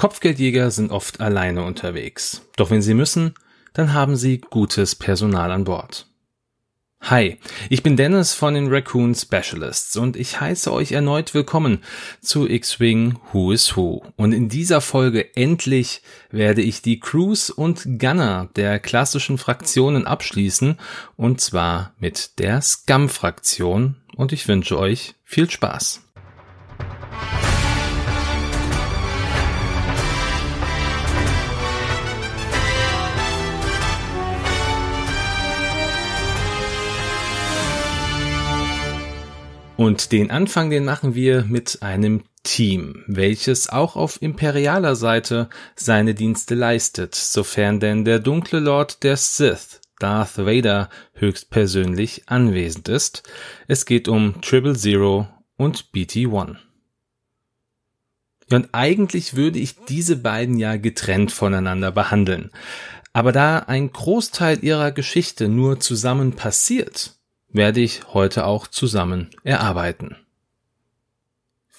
Kopfgeldjäger sind oft alleine unterwegs. Doch wenn sie müssen, dann haben sie gutes Personal an Bord. Hi, ich bin Dennis von den Raccoon Specialists und ich heiße euch erneut willkommen zu X-Wing Who is Who. Und in dieser Folge endlich werde ich die Crews und Gunner der klassischen Fraktionen abschließen und zwar mit der Scum-Fraktion und ich wünsche euch viel Spaß. Und den Anfang, den machen wir mit einem Team, welches auch auf imperialer Seite seine Dienste leistet, sofern denn der dunkle Lord der Sith, Darth Vader, höchstpersönlich anwesend ist. Es geht um Triple Zero und BT-1. Ja, und eigentlich würde ich diese beiden ja getrennt voneinander behandeln. Aber da ein Großteil ihrer Geschichte nur zusammen passiert, werde ich heute auch zusammen erarbeiten.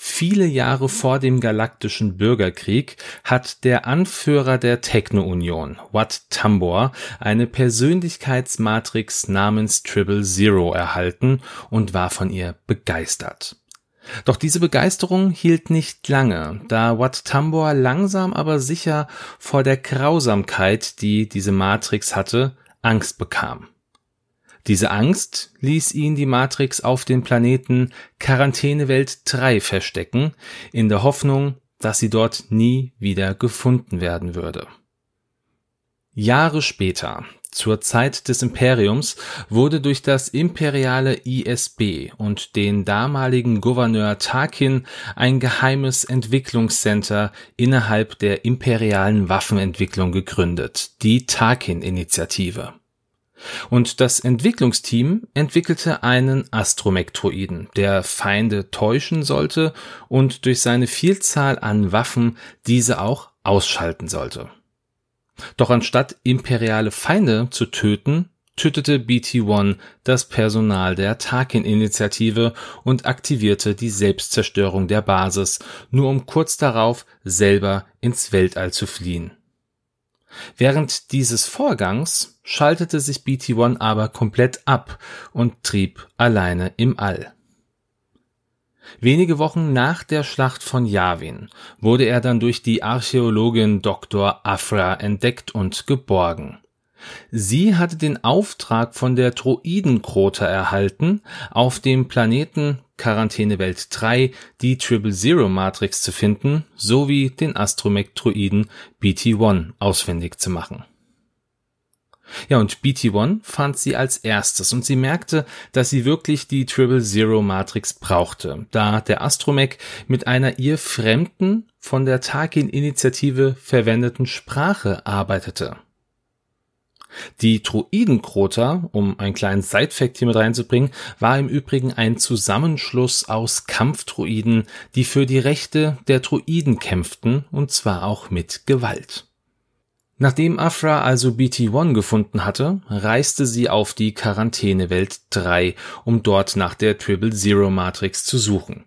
Viele Jahre vor dem galaktischen Bürgerkrieg hat der Anführer der Techno-Union, Wat Tambor, eine Persönlichkeitsmatrix namens Triple Zero erhalten und war von ihr begeistert. Doch diese Begeisterung hielt nicht lange, da Wat Tambor langsam aber sicher vor der Grausamkeit, die diese Matrix hatte, Angst bekam. Diese Angst ließ ihn die Matrix auf den Planeten Quarantänewelt 3 verstecken, in der Hoffnung, dass sie dort nie wieder gefunden werden würde. Jahre später, zur Zeit des Imperiums, wurde durch das imperiale ISB und den damaligen Gouverneur Tarkin ein geheimes Entwicklungscenter innerhalb der imperialen Waffenentwicklung gegründet, die Tarkin-Initiative. Und das Entwicklungsteam entwickelte einen Astromektroiden, der Feinde täuschen sollte und durch seine Vielzahl an Waffen diese auch ausschalten sollte. Doch anstatt imperiale Feinde zu töten, tötete BT-1 das Personal der Tarkin-Initiative und aktivierte die Selbstzerstörung der Basis, nur um kurz darauf selber ins Weltall zu fliehen. Während dieses Vorgangs schaltete sich BT-1 aber komplett ab und trieb alleine im All. Wenige Wochen nach der Schlacht von Yavin wurde er dann durch die Archäologin Dr. Afra entdeckt und geborgen. Sie hatte den Auftrag von der Droidenkrota erhalten, auf dem Planeten Quarantänewelt 3 die Triple Zero Matrix zu finden, sowie den Astromech-Droiden BT-1 ausfindig zu machen. Ja, und BT-1 fand sie als erstes und sie merkte, dass sie wirklich die Triple Zero Matrix brauchte, da der Astromech mit einer ihr fremden, von der Tarkin-Initiative verwendeten Sprache arbeitete. Die Druidenkrota, um einen kleinen Side-Fact hier mit reinzubringen, war im Übrigen ein Zusammenschluss aus Kampfdruiden, die für die Rechte der Druiden kämpften, und zwar auch mit Gewalt. Nachdem Afra also BT-1 gefunden hatte, reiste sie auf die Quarantänewelt 3, um dort nach der Triple Zero Matrix zu suchen.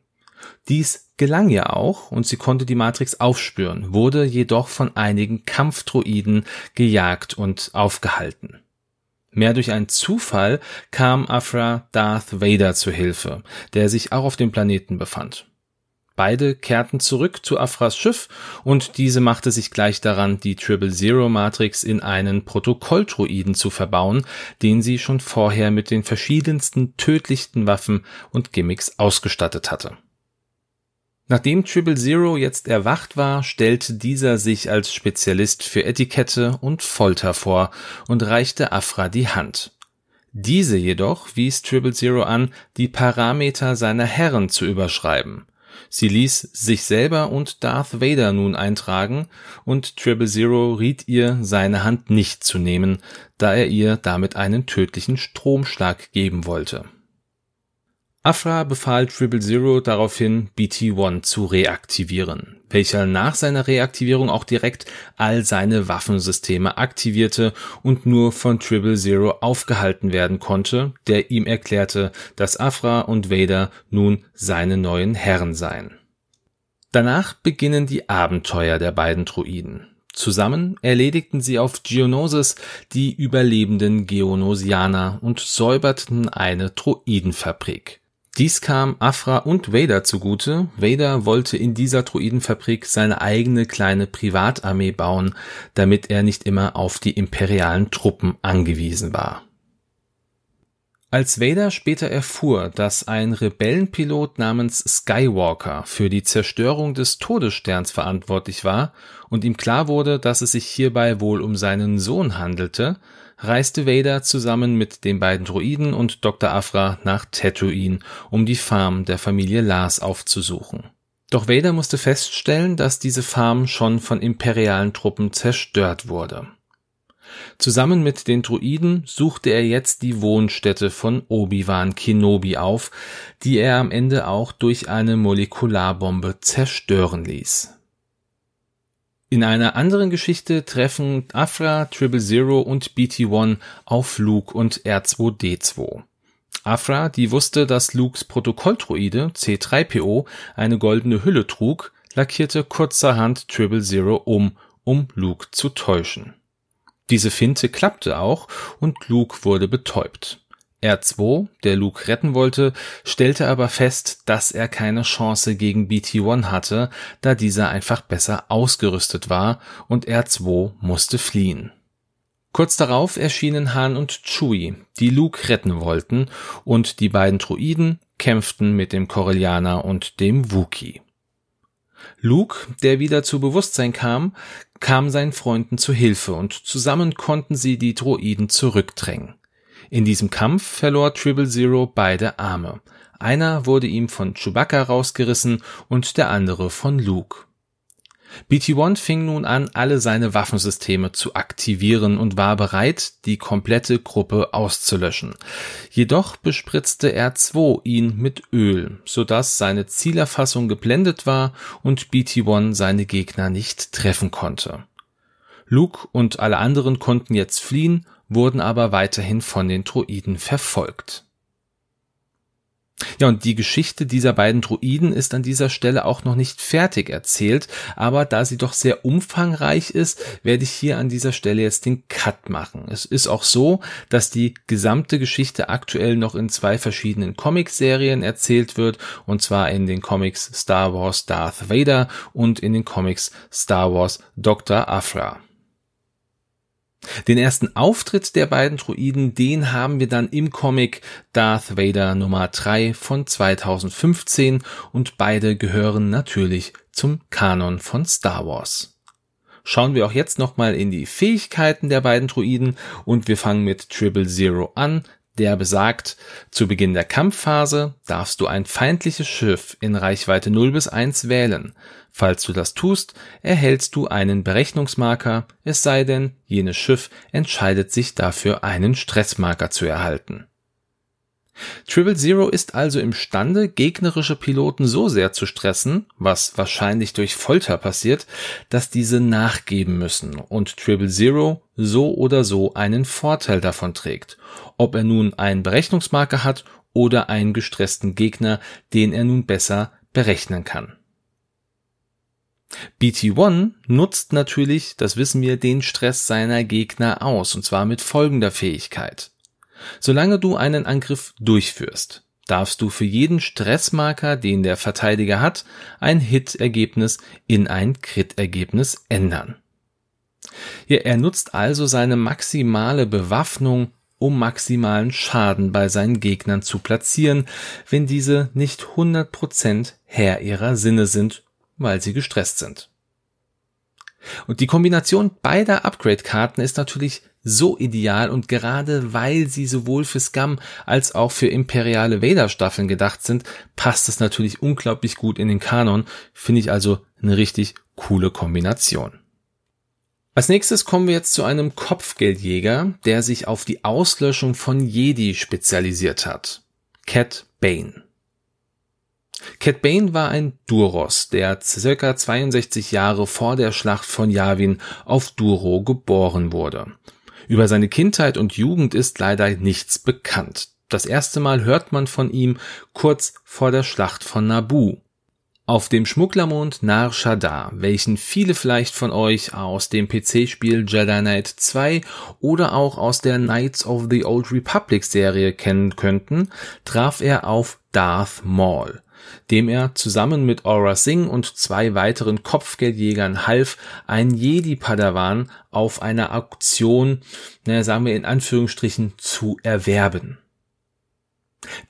Dies gelang ihr auch und sie konnte die Matrix aufspüren, wurde jedoch von einigen Kampfdroiden gejagt und aufgehalten. Mehr durch einen Zufall kam Afra Darth Vader zu Hilfe, der sich auch auf dem Planeten befand. Beide kehrten zurück zu Afras Schiff und diese machte sich gleich daran, die Triple Zero Matrix in einen Protokolldroiden zu verbauen, den sie schon vorher mit den verschiedensten tödlichsten Waffen und Gimmicks ausgestattet hatte. Nachdem Triple Zero jetzt erwacht war, stellte dieser sich als Spezialist für Etikette und Folter vor und reichte Afra die Hand. Diese jedoch wies Triple Zero an, die Parameter seiner Herren zu überschreiben. Sie ließ sich selber und Darth Vader nun eintragen und Triple Zero riet ihr, seine Hand nicht zu nehmen, da er ihr damit einen tödlichen Stromschlag geben wollte. Afra befahl Triple Zero daraufhin, BT-1 zu reaktivieren, welcher nach seiner Reaktivierung auch direkt all seine Waffensysteme aktivierte und nur von Triple Zero aufgehalten werden konnte, der ihm erklärte, dass Afra und Vader nun seine neuen Herren seien. Danach beginnen die Abenteuer der beiden Druiden. Zusammen erledigten sie auf Geonosis die überlebenden Geonosianer und säuberten eine Druidenfabrik. Dies kam Afra und Vader zugute. Vader wollte in dieser Druidenfabrik seine eigene kleine Privatarmee bauen, damit er nicht immer auf die imperialen Truppen angewiesen war. Als Vader später erfuhr, dass ein Rebellenpilot namens Skywalker für die Zerstörung des Todessterns verantwortlich war und ihm klar wurde, dass es sich hierbei wohl um seinen Sohn handelte, reiste Vader zusammen mit den beiden Droiden und Dr. Afra nach Tatooine, um die Farm der Familie Lars aufzusuchen. Doch Vader musste feststellen, dass diese Farm schon von imperialen Truppen zerstört wurde. Zusammen mit den Druiden suchte er jetzt die Wohnstätte von Obi-Wan Kenobi auf, die er am Ende auch durch eine Molekularbombe zerstören ließ. In einer anderen Geschichte treffen Afra, Triple Zero und BT-1 auf Luke und R2D2. Afra, die wusste, dass Lukes Protokolldroide C3PO eine goldene Hülle trug, lackierte kurzerhand Triple Zero um, um Luke zu täuschen. Diese Finte klappte auch und Luke wurde betäubt. R2, der Luke retten wollte, stellte aber fest, dass er keine Chance gegen BT-1 hatte, da dieser einfach besser ausgerüstet war und R2 musste fliehen. Kurz darauf erschienen Han und Chewie, die Luke retten wollten, und die beiden Druiden kämpften mit dem Corellianer und dem Wookie. Luke, der wieder zu Bewusstsein kam, kam seinen Freunden zu Hilfe und zusammen konnten sie die Droiden zurückdrängen. In diesem Kampf verlor Triple Zero beide Arme. Einer wurde ihm von Chewbacca rausgerissen und der andere von Luke. BT-1 fing nun an, alle seine Waffensysteme zu aktivieren und war bereit, die komplette Gruppe auszulöschen. Jedoch bespritzte R2 ihn mit Öl, sodass seine Zielerfassung geblendet war und BT-1 seine Gegner nicht treffen konnte. Luke und alle anderen konnten jetzt fliehen, wurden aber weiterhin von den Droiden verfolgt. Ja, und die Geschichte dieser beiden Druiden ist an dieser Stelle auch noch nicht fertig erzählt, aber da sie doch sehr umfangreich ist, werde ich hier an dieser Stelle jetzt den Cut machen. Es ist auch so, dass die gesamte Geschichte aktuell noch in zwei verschiedenen Comicserien erzählt wird, und zwar in den Comics Star Wars Darth Vader und in den Comics Star Wars Dr. Afra. Den ersten Auftritt der beiden Druiden, den haben wir dann im Comic Darth Vader Nummer 3 von 2015 und beide gehören natürlich zum Kanon von Star Wars. Schauen wir auch jetzt nochmal in die Fähigkeiten der beiden Druiden und wir fangen mit Triple Zero an, der besagt, zu Beginn der Kampfphase darfst du ein feindliches Schiff in Reichweite 0 bis 1 wählen. Falls du das tust, erhältst du einen Berechnungsmarker, es sei denn, jenes Schiff entscheidet sich dafür, einen Stressmarker zu erhalten. Triple Zero ist also imstande, gegnerische Piloten so sehr zu stressen, was wahrscheinlich durch Folter passiert, dass diese nachgeben müssen und Triple Zero so oder so einen Vorteil davon trägt, ob er nun einen Berechnungsmarker hat oder einen gestressten Gegner, den er nun besser berechnen kann. BT1 nutzt natürlich, das wissen wir, den Stress seiner Gegner aus, und zwar mit folgender Fähigkeit. Solange du einen Angriff durchführst, darfst du für jeden Stressmarker, den der Verteidiger hat, ein Hit-Ergebnis in ein Crit-Ergebnis ändern. Ja, er nutzt also seine maximale Bewaffnung, um maximalen Schaden bei seinen Gegnern zu platzieren, wenn diese nicht 100% Herr ihrer Sinne sind, weil sie gestresst sind. Und die Kombination beider Upgrade-Karten ist natürlich so ideal und gerade weil sie sowohl für Scum als auch für imperiale Vader-Staffeln gedacht sind, passt es natürlich unglaublich gut in den Kanon, finde ich also eine richtig coole Kombination. Als nächstes kommen wir jetzt zu einem Kopfgeldjäger, der sich auf die Auslöschung von Jedi spezialisiert hat. Cat Bane. Cat Bane war ein Duros, der circa 62 Jahre vor der Schlacht von Yavin auf Duro geboren wurde. Über seine Kindheit und Jugend ist leider nichts bekannt. Das erste Mal hört man von ihm kurz vor der Schlacht von Naboo. Auf dem Schmugglermond Nar Shaddaa, welchen viele vielleicht von euch aus dem PC-Spiel Jedi Knight 2 oder auch aus der Knights of the Old Republic Serie kennen könnten, traf er auf Darth Maul, dem er zusammen mit Aura Singh und zwei weiteren Kopfgeldjägern half, ein Jedi-Padawan auf einer Auktion, naja, sagen wir in Anführungsstrichen, zu erwerben.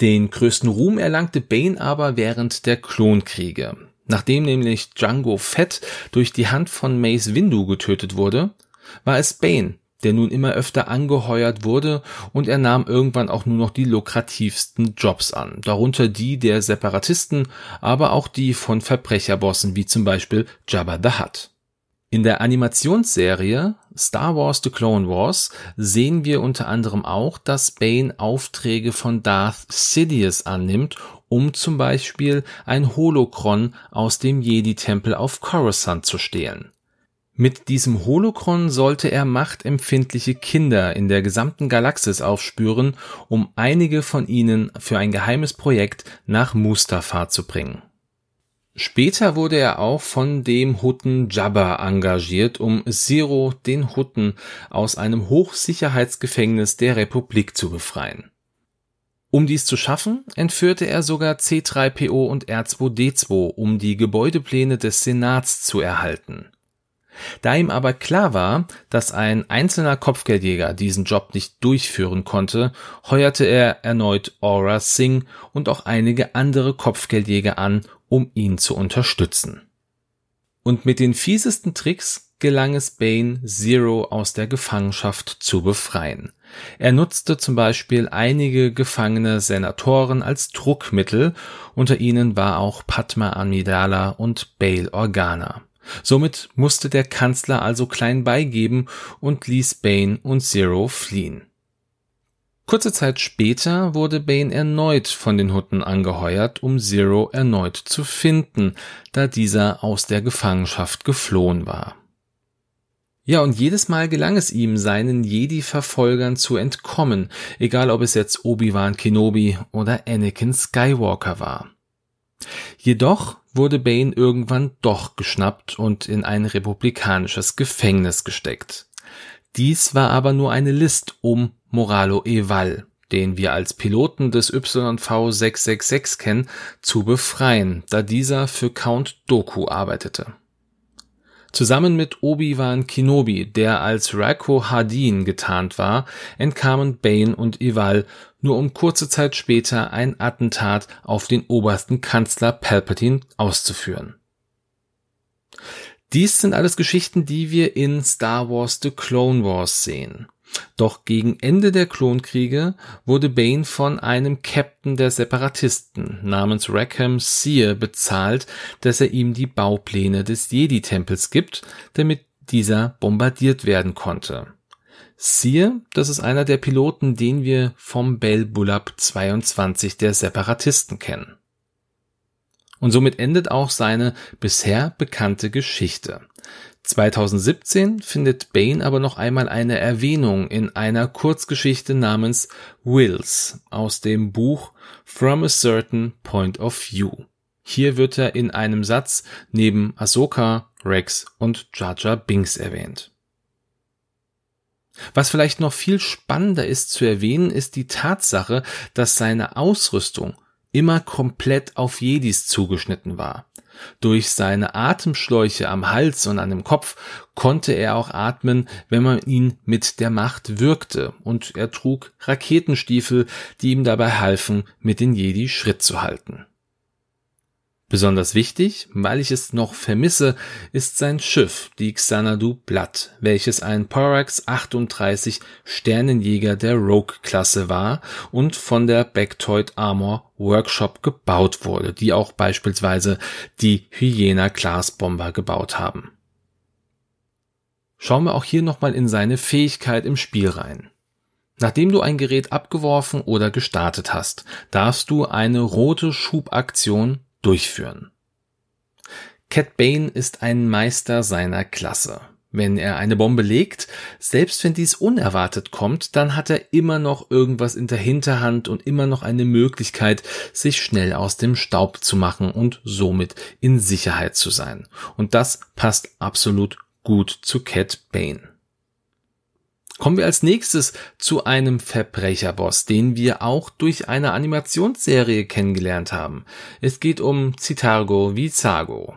Den größten Ruhm erlangte Bane aber während der Klonkriege. Nachdem nämlich Django Fett durch die Hand von Mace Windu getötet wurde, war es Bane, der nun immer öfter angeheuert wurde und er nahm irgendwann auch nur noch die lukrativsten Jobs an, darunter die der Separatisten, aber auch die von Verbrecherbossen wie zum Beispiel Jabba the Hutt. In der Animationsserie Star Wars The Clone Wars sehen wir unter anderem auch, dass Bane Aufträge von Darth Sidious annimmt, um zum Beispiel ein Holokron aus dem Jedi-Tempel auf Coruscant zu stehlen. Mit diesem Holokron sollte er machtempfindliche Kinder in der gesamten Galaxis aufspüren, um einige von ihnen für ein geheimes Projekt nach Mustafar zu bringen Später wurde er auch von dem Hutten Jabba engagiert, um Zero, den Hutten, aus einem Hochsicherheitsgefängnis der Republik zu befreien. Um dies zu schaffen, entführte er sogar C3PO und R2D2, um die Gebäudepläne des Senats zu erhalten. Da ihm aber klar war, dass ein einzelner Kopfgeldjäger diesen Job nicht durchführen konnte, heuerte er erneut Aura Singh und auch einige andere Kopfgeldjäger an, um ihn zu unterstützen. Und mit den fiesesten Tricks gelang es Bane, Zero aus der Gefangenschaft zu befreien. Er nutzte zum Beispiel einige gefangene Senatoren als Druckmittel, unter ihnen war auch Padma Amidala und Bail Organa. Somit musste der Kanzler also klein beigeben und ließ Bane und Zero fliehen. Kurze Zeit später wurde Bane erneut von den Hutten angeheuert, um Zero erneut zu finden, da dieser aus der Gefangenschaft geflohen war. Ja, und jedes Mal gelang es ihm, seinen Jedi-Verfolgern zu entkommen, egal ob es jetzt Obi-Wan Kenobi oder Anakin Skywalker war. Jedoch wurde Bane irgendwann doch geschnappt und in ein republikanisches Gefängnis gesteckt. Dies war aber nur eine List um Moralo Eval, den wir als Piloten des YV-666 kennen, zu befreien, da dieser für Count Doku arbeitete. Zusammen mit Obi-Wan Kenobi, der als Rako Hardin getarnt war, entkamen Bane und Eval, nur um kurze Zeit später ein Attentat auf den obersten Kanzler Palpatine auszuführen. Dies sind alles Geschichten, die wir in Star Wars The Clone Wars sehen. Doch gegen Ende der Klonkriege wurde Bane von einem Captain der Separatisten namens Rackham Seer bezahlt, dass er ihm die Baupläne des Jedi-Tempels gibt, damit dieser bombardiert werden konnte. Seer, das ist einer der Piloten, den wir vom Bell Bulab 22 der Separatisten kennen. Und somit endet auch seine bisher bekannte Geschichte. 2017 findet Bane aber noch einmal eine Erwähnung in einer Kurzgeschichte namens Wills aus dem Buch From a Certain Point of View. Hier wird er in einem Satz neben Ahsoka, Rex und Jar Jar Binks erwähnt. Was vielleicht noch viel spannender ist zu erwähnen, ist die Tatsache, dass seine Ausrüstung immer komplett auf Jedis zugeschnitten war. Durch seine Atemschläuche am Hals und an dem Kopf konnte er auch atmen, wenn man ihn mit der Macht wirkte, und er trug Raketenstiefel, die ihm dabei halfen, mit den Jedi Schritt zu halten. Besonders wichtig, weil ich es noch vermisse, ist sein Schiff, die Xanadu Blood, welches ein Porax 38 Sternenjäger der Rogue-Klasse war und von der Bactoid Armor Workshop gebaut wurde, die auch beispielsweise die Hyena-Class-Bomber gebaut haben. Schauen wir auch hier nochmal in seine Fähigkeit im Spiel rein. Nachdem du ein Gerät abgeworfen oder gestartet hast, darfst du eine rote Schubaktion durchführen. Cat Bane ist ein Meister seiner Klasse. Wenn er eine Bombe legt, selbst wenn dies unerwartet kommt, dann hat er immer noch irgendwas in der Hinterhand und immer noch eine Möglichkeit, sich schnell aus dem Staub zu machen und somit in Sicherheit zu sein. Und das passt absolut gut zu Cat Bane. Kommen wir als nächstes zu einem Verbrecherboss, den wir auch durch eine Animationsserie kennengelernt haben. Es geht um Citargo Vizago.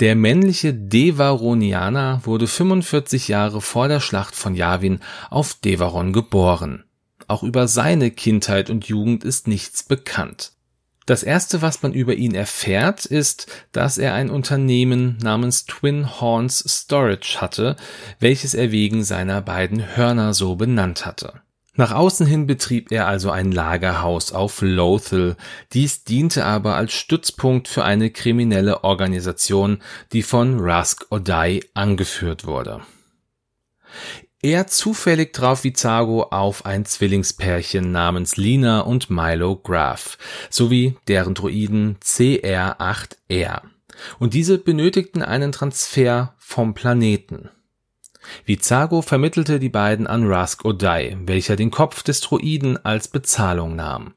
Der männliche Devaronianer wurde 45 Jahre vor der Schlacht von Yavin auf Devaron geboren. Auch über seine Kindheit und Jugend ist nichts bekannt. Das erste, was man über ihn erfährt, ist, dass er ein Unternehmen namens Twin Horns Storage hatte, welches er wegen seiner beiden Hörner so benannt hatte. Nach außen hin betrieb er also ein Lagerhaus auf Lothal. Dies diente aber als Stützpunkt für eine kriminelle Organisation, die von Rusk O'Day angeführt wurde. Er zufällig traf Vizago auf ein Zwillingspärchen namens Lina und Milo Graf sowie deren Druiden CR8R. Und diese benötigten einen Transfer vom Planeten. Vizago vermittelte die beiden an Rask O'Day, welcher den Kopf des Druiden als Bezahlung nahm.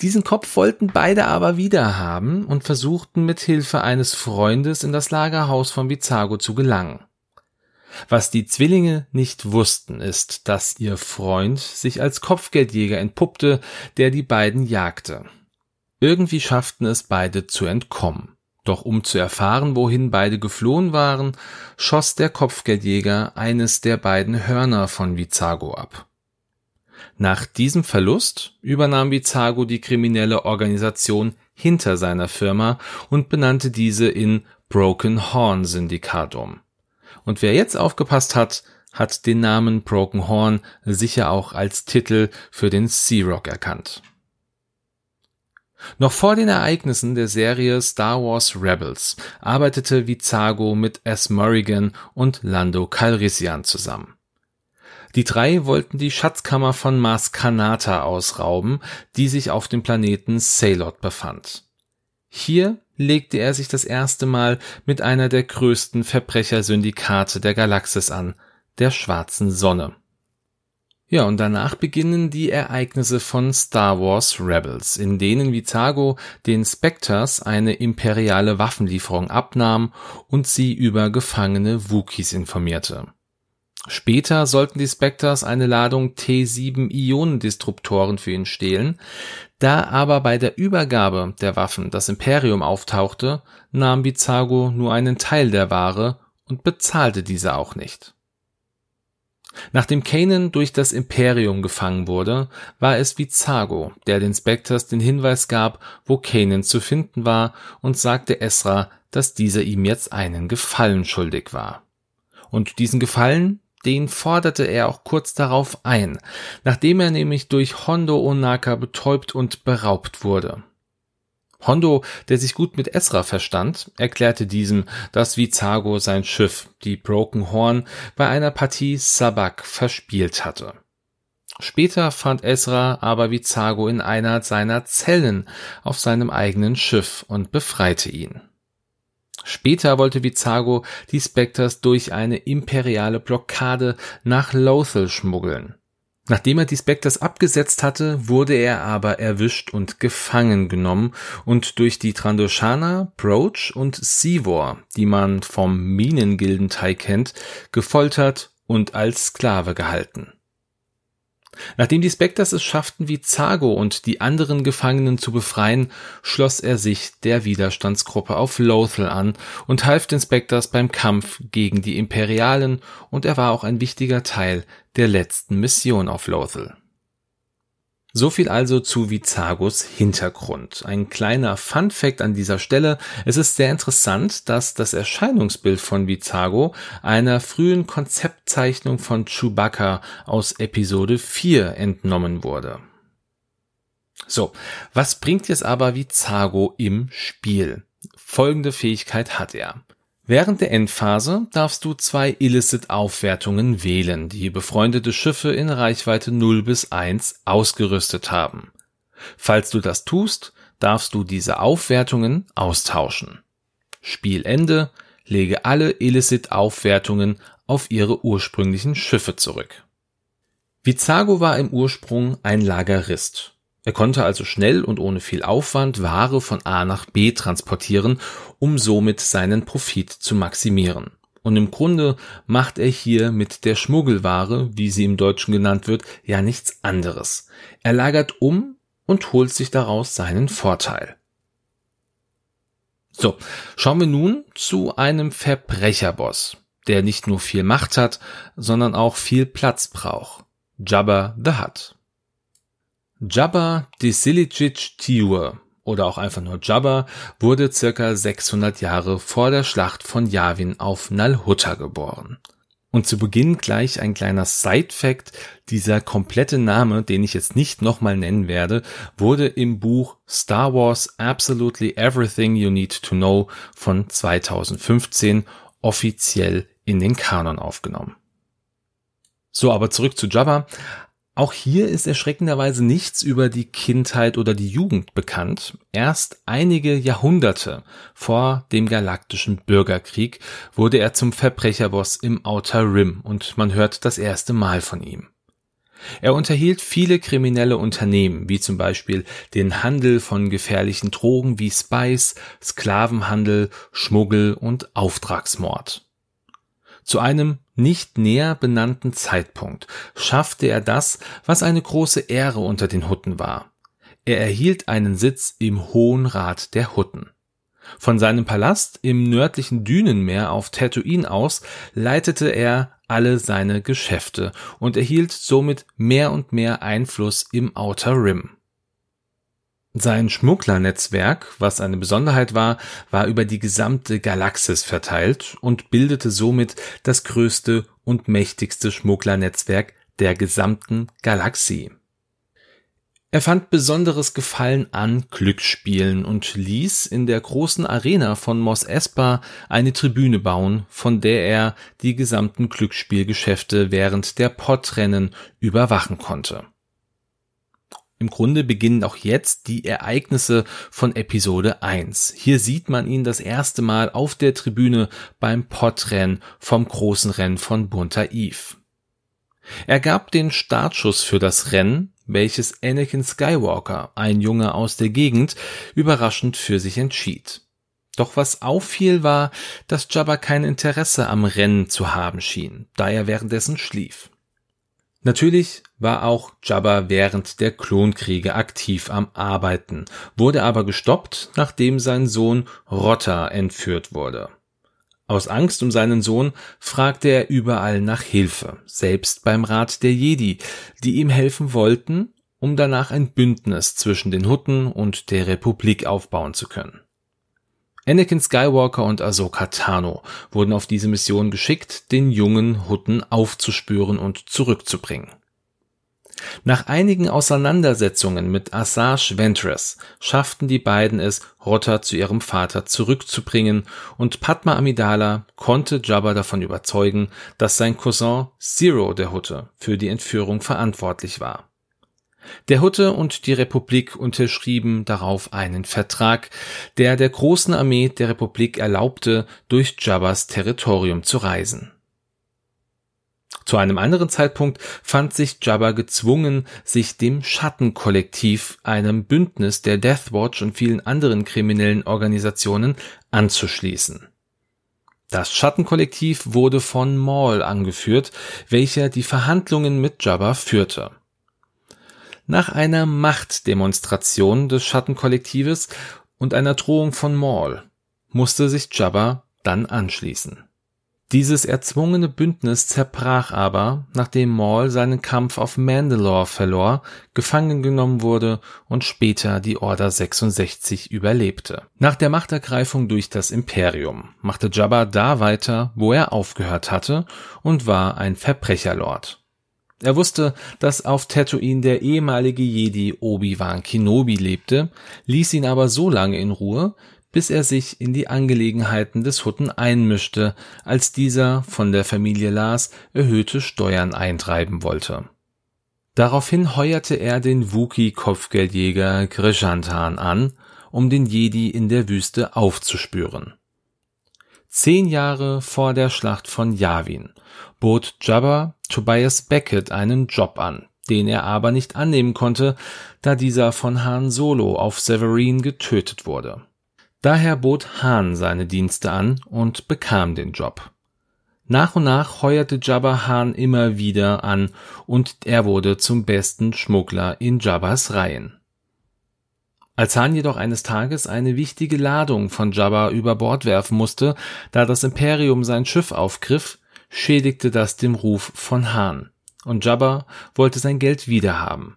Diesen Kopf wollten beide aber wieder haben und versuchten mit Hilfe eines Freundes in das Lagerhaus von Vizago zu gelangen. Was die Zwillinge nicht wussten, ist, dass ihr Freund sich als Kopfgeldjäger entpuppte, der die beiden jagte. Irgendwie schafften es beide zu entkommen. Doch um zu erfahren, wohin beide geflohen waren, schoss der Kopfgeldjäger eines der beiden Hörner von Vizago ab. Nach diesem Verlust übernahm Vizago die kriminelle Organisation hinter seiner Firma und benannte diese in Broken Horn Syndikat um. Und wer jetzt aufgepasst hat, hat den Namen Broken Horn sicher auch als Titel für den Sea Rock erkannt. Noch vor den Ereignissen der Serie Star Wars Rebels arbeitete Vizago mit S. Morrigan und Lando Calrissian zusammen. Die drei wollten die Schatzkammer von Mars Kanata ausrauben, die sich auf dem Planeten Salot befand. Hier legte er sich das erste Mal mit einer der größten Verbrechersyndikate der Galaxis an, der Schwarzen Sonne. Ja, und danach beginnen die Ereignisse von Star Wars Rebels, in denen Vizago den Spectres eine imperiale Waffenlieferung abnahm und sie über gefangene Wookies informierte. Später sollten die Spectres eine Ladung T7-Ionendisruptoren für ihn stehlen. Da aber bei der Übergabe der Waffen das Imperium auftauchte, nahm Vizago nur einen Teil der Ware und bezahlte diese auch nicht. Nachdem Kanan durch das Imperium gefangen wurde, war es Vizago, der den Spectres den Hinweis gab, wo Kanan zu finden war und sagte Esra, dass dieser ihm jetzt einen Gefallen schuldig war. Und diesen Gefallen, den forderte er auch kurz darauf ein, nachdem er nämlich durch Hondo Onaka betäubt und beraubt wurde. Hondo, der sich gut mit Esra verstand, erklärte diesem, dass Vizago sein Schiff, die Broken Horn, bei einer Partie Sabak verspielt hatte. Später fand Esra aber Vizago in einer seiner Zellen auf seinem eigenen Schiff und befreite ihn. Später wollte Vizago die Spectres durch eine imperiale Blockade nach Lothal schmuggeln. Nachdem er die Spectres abgesetzt hatte, wurde er aber erwischt und gefangen genommen und durch die Trandoshana, Broach und Sivor, die man vom Minengildenteil kennt, gefoltert und als Sklave gehalten. Nachdem die Spectres es schafften, Vizago und die anderen Gefangenen zu befreien, schloss er sich der Widerstandsgruppe auf Lothal an und half den Spectres beim Kampf gegen die Imperialen und er war auch ein wichtiger Teil der letzten Mission auf Lothal. So viel also zu Vizagos Hintergrund. Ein kleiner Fun Fact an dieser Stelle. Es ist sehr interessant, dass das Erscheinungsbild von Vizago einer frühen Konzeptzeichnung von Chewbacca aus Episode 4 entnommen wurde. So, was bringt jetzt aber Vizago im Spiel? Folgende Fähigkeit hat er. Während der Endphase darfst du zwei Illicit-Aufwertungen wählen, die befreundete Schiffe in Reichweite 0 bis 1 ausgerüstet haben. Falls du das tust, darfst du diese Aufwertungen austauschen. Spielende lege alle Illicit-Aufwertungen auf ihre ursprünglichen Schiffe zurück. Vizago war im Ursprung ein Lagerist. Er konnte also schnell und ohne viel Aufwand Ware von A nach B transportieren, um somit seinen Profit zu maximieren. Und im Grunde macht er hier mit der Schmuggelware, wie sie im Deutschen genannt wird, ja nichts anderes. Er lagert um und holt sich daraus seinen Vorteil. So, schauen wir nun zu einem Verbrecherboss, der nicht nur viel Macht hat, sondern auch viel Platz braucht. Jabba the Hutt. Jabba the Silicic Tiur oder auch einfach nur Jabba wurde circa 600 Jahre vor der Schlacht von Yavin auf Nalhutta geboren. Und zu Beginn gleich ein kleiner Side-Fact. Dieser komplette Name, den ich jetzt nicht nochmal nennen werde, wurde im Buch Star Wars Absolutely Everything You Need to Know von 2015 offiziell in den Kanon aufgenommen. So, aber zurück zu Jabba. Auch hier ist erschreckenderweise nichts über die Kindheit oder die Jugend bekannt. Erst einige Jahrhunderte vor dem galaktischen Bürgerkrieg wurde er zum Verbrecherboss im Outer Rim und man hört das erste Mal von ihm. Er unterhielt viele kriminelle Unternehmen, wie zum Beispiel den Handel von gefährlichen Drogen wie Spice, Sklavenhandel, Schmuggel und Auftragsmord. Zu einem nicht näher benannten Zeitpunkt schaffte er das, was eine große Ehre unter den Hutten war. Er erhielt einen Sitz im Hohen Rat der Hutten. Von seinem Palast im nördlichen Dünenmeer auf Tatooine aus leitete er alle seine Geschäfte und erhielt somit mehr und mehr Einfluss im Outer Rim. Sein Schmugglernetzwerk, was eine Besonderheit war, war über die gesamte Galaxis verteilt und bildete somit das größte und mächtigste Schmugglernetzwerk der gesamten Galaxie. Er fand besonderes Gefallen an Glücksspielen und ließ in der großen Arena von Mos Espa eine Tribüne bauen, von der er die gesamten Glücksspielgeschäfte während der Podrennen überwachen konnte. Im Grunde beginnen auch jetzt die Ereignisse von Episode 1. Hier sieht man ihn das erste Mal auf der Tribüne beim Podrennen vom großen Rennen von Bunta Eve. Er gab den Startschuss für das Rennen, welches Anakin Skywalker, ein Junge aus der Gegend, überraschend für sich entschied. Doch was auffiel war, dass Jabba kein Interesse am Rennen zu haben schien, da er währenddessen schlief. Natürlich war auch Jabba während der Klonkriege aktiv am Arbeiten, wurde aber gestoppt, nachdem sein Sohn Rotta entführt wurde. Aus Angst um seinen Sohn fragte er überall nach Hilfe, selbst beim Rat der Jedi, die ihm helfen wollten, um danach ein Bündnis zwischen den Hutten und der Republik aufbauen zu können. Anakin Skywalker und Ahsoka Tano wurden auf diese Mission geschickt, den jungen Hutten aufzuspüren und zurückzubringen. Nach einigen Auseinandersetzungen mit Asajj Ventress schafften die beiden es, Rotta zu ihrem Vater zurückzubringen und Padma Amidala konnte Jabba davon überzeugen, dass sein Cousin Zero der Hutte für die Entführung verantwortlich war. Der Hutte und die Republik unterschrieben darauf einen Vertrag, der der großen Armee der Republik erlaubte, durch Jabbas Territorium zu reisen. Zu einem anderen Zeitpunkt fand sich Jabba gezwungen, sich dem Schattenkollektiv, einem Bündnis der Death Watch und vielen anderen kriminellen Organisationen, anzuschließen. Das Schattenkollektiv wurde von Maul angeführt, welcher die Verhandlungen mit Jabba führte. Nach einer Machtdemonstration des Schattenkollektives und einer Drohung von Maul musste sich Jabba dann anschließen. Dieses erzwungene Bündnis zerbrach aber, nachdem Maul seinen Kampf auf Mandalore verlor, gefangen genommen wurde und später die Order 66 überlebte. Nach der Machtergreifung durch das Imperium machte Jabba da weiter, wo er aufgehört hatte und war ein Verbrecherlord. Er wusste, dass auf Tatooine der ehemalige Jedi Obi-Wan Kenobi lebte, ließ ihn aber so lange in Ruhe, bis er sich in die Angelegenheiten des Hutten einmischte, als dieser von der Familie Lars erhöhte Steuern eintreiben wollte. Daraufhin heuerte er den Wookie-Kopfgeldjäger Grishantan an, um den Jedi in der Wüste aufzuspüren. Zehn Jahre vor der Schlacht von Yavin bot Jabba Tobias Beckett einen Job an, den er aber nicht annehmen konnte, da dieser von Han Solo auf Severin getötet wurde. Daher bot Han seine Dienste an und bekam den Job. Nach und nach heuerte Jabba Han immer wieder an und er wurde zum besten Schmuggler in Jabbas Reihen. Als Han jedoch eines Tages eine wichtige Ladung von Jabba über Bord werfen musste, da das Imperium sein Schiff aufgriff, schädigte das dem Ruf von Han, und Jabba wollte sein Geld wiederhaben.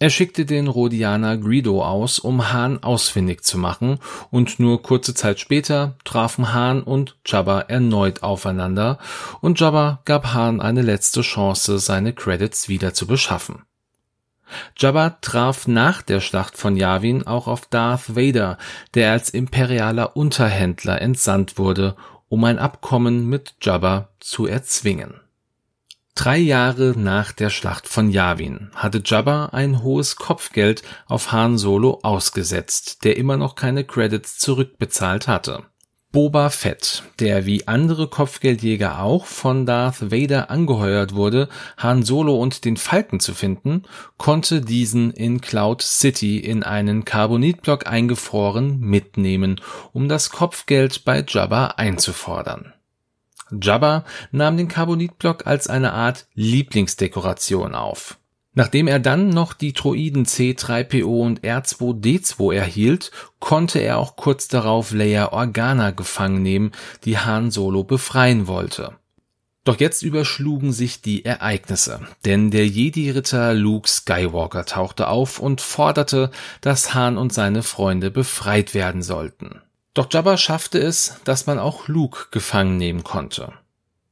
Er schickte den Rhodianer Greedo aus, um Han ausfindig zu machen, und nur kurze Zeit später trafen Han und Jabba erneut aufeinander, und Jabba gab Han eine letzte Chance, seine Credits wieder zu beschaffen. Jabba traf nach der Schlacht von Yavin auch auf Darth Vader, der als imperialer Unterhändler entsandt wurde, um ein Abkommen mit Jabba zu erzwingen. Drei Jahre nach der Schlacht von Yavin hatte Jabba ein hohes Kopfgeld auf Han Solo ausgesetzt, der immer noch keine Credits zurückbezahlt hatte. Boba Fett, der wie andere Kopfgeldjäger auch von Darth Vader angeheuert wurde, Han Solo und den Falken zu finden, konnte diesen in Cloud City in einen Carbonitblock eingefroren mitnehmen, um das Kopfgeld bei Jabba einzufordern. Jabba nahm den Carbonitblock als eine Art Lieblingsdekoration auf. Nachdem er dann noch die Droiden C3PO und R2D2 erhielt, konnte er auch kurz darauf Leia Organa gefangen nehmen, die Han Solo befreien wollte. Doch jetzt überschlugen sich die Ereignisse, denn der Jedi-Ritter Luke Skywalker tauchte auf und forderte, dass Han und seine Freunde befreit werden sollten. Doch Jabba schaffte es, dass man auch Luke gefangen nehmen konnte.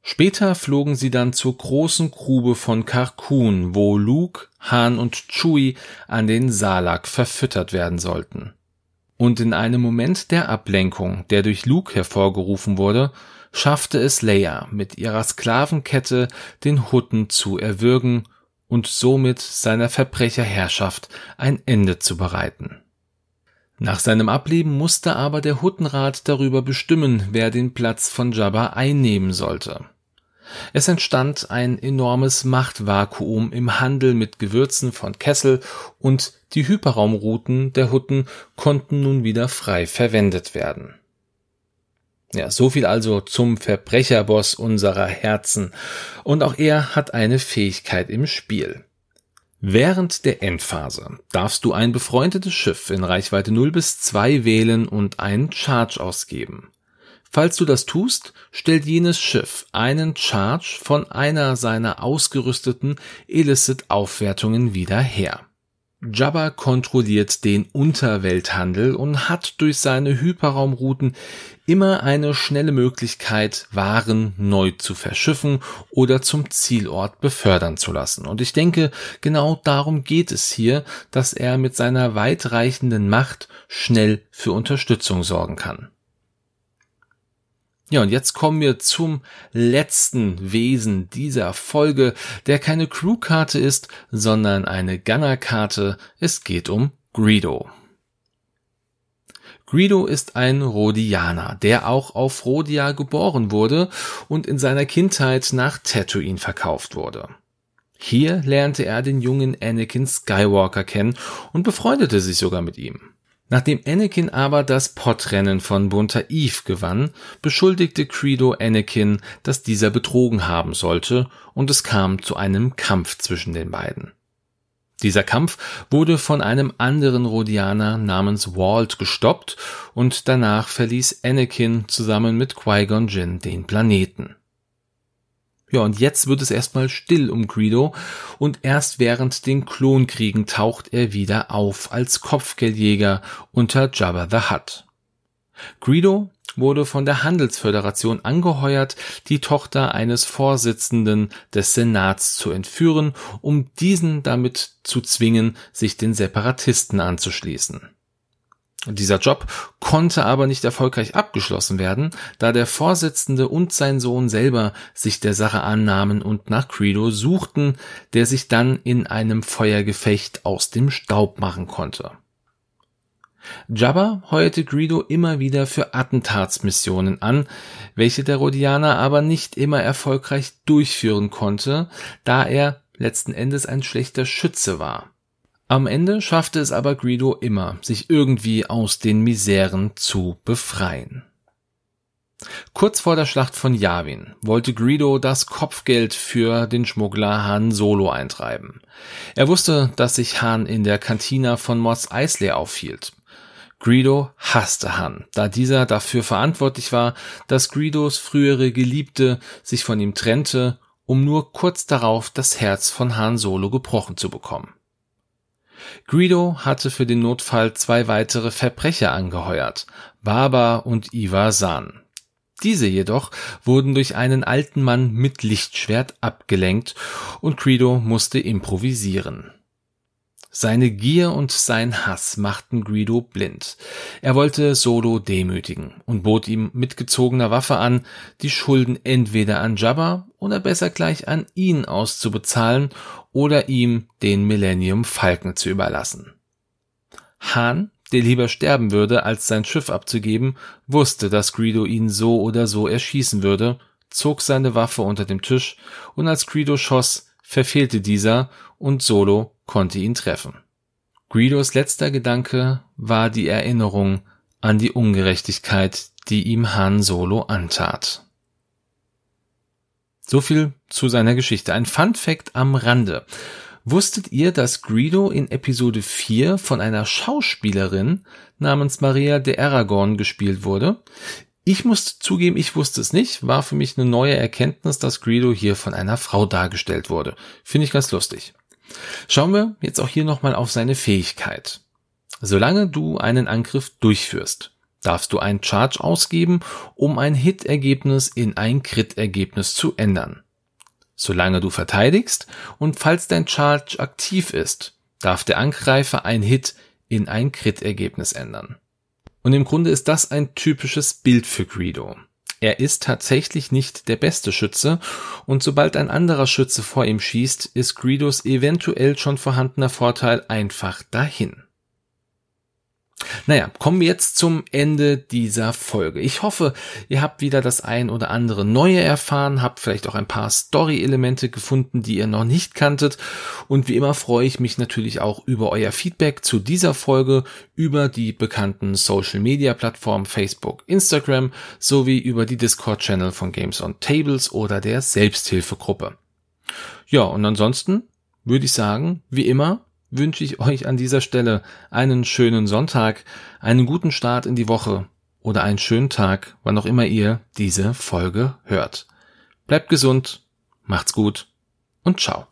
Später flogen sie dann zur großen Grube von Carkoon, wo Luke, Han und Chewie an den Salak verfüttert werden sollten. Und in einem Moment der Ablenkung, der durch Luke hervorgerufen wurde, schaffte es Leia mit ihrer Sklavenkette den Hutten zu erwürgen und somit seiner Verbrecherherrschaft ein Ende zu bereiten. Nach seinem Ableben musste aber der Huttenrat darüber bestimmen, wer den Platz von Jabba einnehmen sollte. Es entstand ein enormes Machtvakuum im Handel mit Gewürzen von Kessel und die Hyperraumrouten der Hutten konnten nun wieder frei verwendet werden. Ja, so viel also zum Verbrecherboss unserer Herzen. Und auch er hat eine Fähigkeit im Spiel. Während der Endphase darfst du ein befreundetes Schiff in Reichweite 0 bis 2 wählen und einen Charge ausgeben. Falls du das tust, stellt jenes Schiff einen Charge von einer seiner ausgerüsteten Illicit-Aufwertungen wieder her. Jabba kontrolliert den Unterwelthandel und hat durch seine Hyperraumrouten immer eine schnelle Möglichkeit, Waren neu zu verschiffen oder zum Zielort befördern zu lassen. Und ich denke, genau darum geht es hier, dass er mit seiner weitreichenden Macht schnell für Unterstützung sorgen kann. Ja, und jetzt kommen wir zum letzten Wesen dieser Folge, der keine Crewkarte ist, sondern eine Gunnerkarte. Es geht um Greedo. Greedo ist ein Rhodianer, der auch auf Rhodia geboren wurde und in seiner Kindheit nach Tatooine verkauft wurde. Hier lernte er den jungen Anakin Skywalker kennen und befreundete sich sogar mit ihm. Nachdem Anakin aber das Podrennen von Bunter Eve gewann, beschuldigte Credo Anakin, dass dieser betrogen haben sollte, und es kam zu einem Kampf zwischen den beiden. Dieser Kampf wurde von einem anderen Rhodianer namens Walt gestoppt und danach verließ Anakin zusammen mit Qui-Gon Jinn den Planeten. Ja, und jetzt wird es erstmal still um Greedo und erst während den Klonkriegen taucht er wieder auf als Kopfgeldjäger unter Jabba the Hutt. Greedo wurde von der Handelsföderation angeheuert, die Tochter eines Vorsitzenden des Senats zu entführen, um diesen damit zu zwingen, sich den Separatisten anzuschließen. Dieser Job konnte aber nicht erfolgreich abgeschlossen werden, da der Vorsitzende und sein Sohn selber sich der Sache annahmen und nach Credo suchten, der sich dann in einem Feuergefecht aus dem Staub machen konnte. Jabba heuerte Greedo immer wieder für Attentatsmissionen an, welche der Rhodianer aber nicht immer erfolgreich durchführen konnte, da er letzten Endes ein schlechter Schütze war. Am Ende schaffte es aber Greedo immer, sich irgendwie aus den Miseren zu befreien. Kurz vor der Schlacht von Yavin wollte Greedo das Kopfgeld für den Schmuggler Han Solo eintreiben. Er wusste, dass sich Han in der Kantina von Mos Eisley aufhielt. Greedo hasste Han, da dieser dafür verantwortlich war, dass Greedos frühere Geliebte sich von ihm trennte, um nur kurz darauf das Herz von Han Solo gebrochen zu bekommen. Greedo hatte für den Notfall zwei weitere Verbrecher angeheuert, Baba und Iva San. Diese jedoch wurden durch einen alten Mann mit Lichtschwert abgelenkt und Greedo musste improvisieren. Seine Gier und sein Hass machten Greedo blind. Er wollte Solo demütigen und bot ihm mit gezogener Waffe an, die Schulden entweder an Jabba oder besser gleich an ihn auszubezahlen oder ihm den Millennium Falken zu überlassen. Han, der lieber sterben würde, als sein Schiff abzugeben, wusste, dass Greedo ihn so oder so erschießen würde, zog seine Waffe unter dem Tisch und als Greedo schoss, verfehlte dieser und Solo konnte ihn treffen. Greedos letzter Gedanke war die Erinnerung an die Ungerechtigkeit, die ihm Han Solo antat. So viel zu seiner Geschichte. Ein Fun Fact am Rande. Wusstet ihr, dass Greedo in Episode 4 von einer Schauspielerin namens Maria de Aragorn gespielt wurde? Ich muss zugeben, ich wusste es nicht. War für mich eine neue Erkenntnis, dass Greedo hier von einer Frau dargestellt wurde. Finde ich ganz lustig. Schauen wir jetzt auch hier nochmal auf seine Fähigkeit. Solange du einen Angriff durchführst, darfst du einen Charge ausgeben, um ein Hit-Ergebnis in ein Crit-Ergebnis zu ändern. Solange du verteidigst und falls dein Charge aktiv ist, darf der Angreifer ein Hit in ein Crit-Ergebnis ändern. Und im Grunde ist das ein typisches Bild für Greedo. Er ist tatsächlich nicht der beste Schütze und sobald ein anderer Schütze vor ihm schießt, ist Greedos eventuell schon vorhandener Vorteil einfach dahin. Naja, kommen wir jetzt zum Ende dieser Folge. Ich hoffe, ihr habt wieder das ein oder andere Neue erfahren, habt vielleicht auch ein paar Story-Elemente gefunden, die ihr noch nicht kanntet. Und wie immer freue ich mich natürlich auch über euer Feedback zu dieser Folge, über die bekannten Social-Media-Plattformen Facebook, Instagram sowie über die Discord-Channel von Games on Tables oder der Selbsthilfegruppe. Ja, und ansonsten würde ich sagen, wie immer, wünsche ich euch an dieser Stelle einen schönen Sonntag, einen guten Start in die Woche oder einen schönen Tag, wann auch immer ihr diese Folge hört. Bleibt gesund, macht's gut und ciao.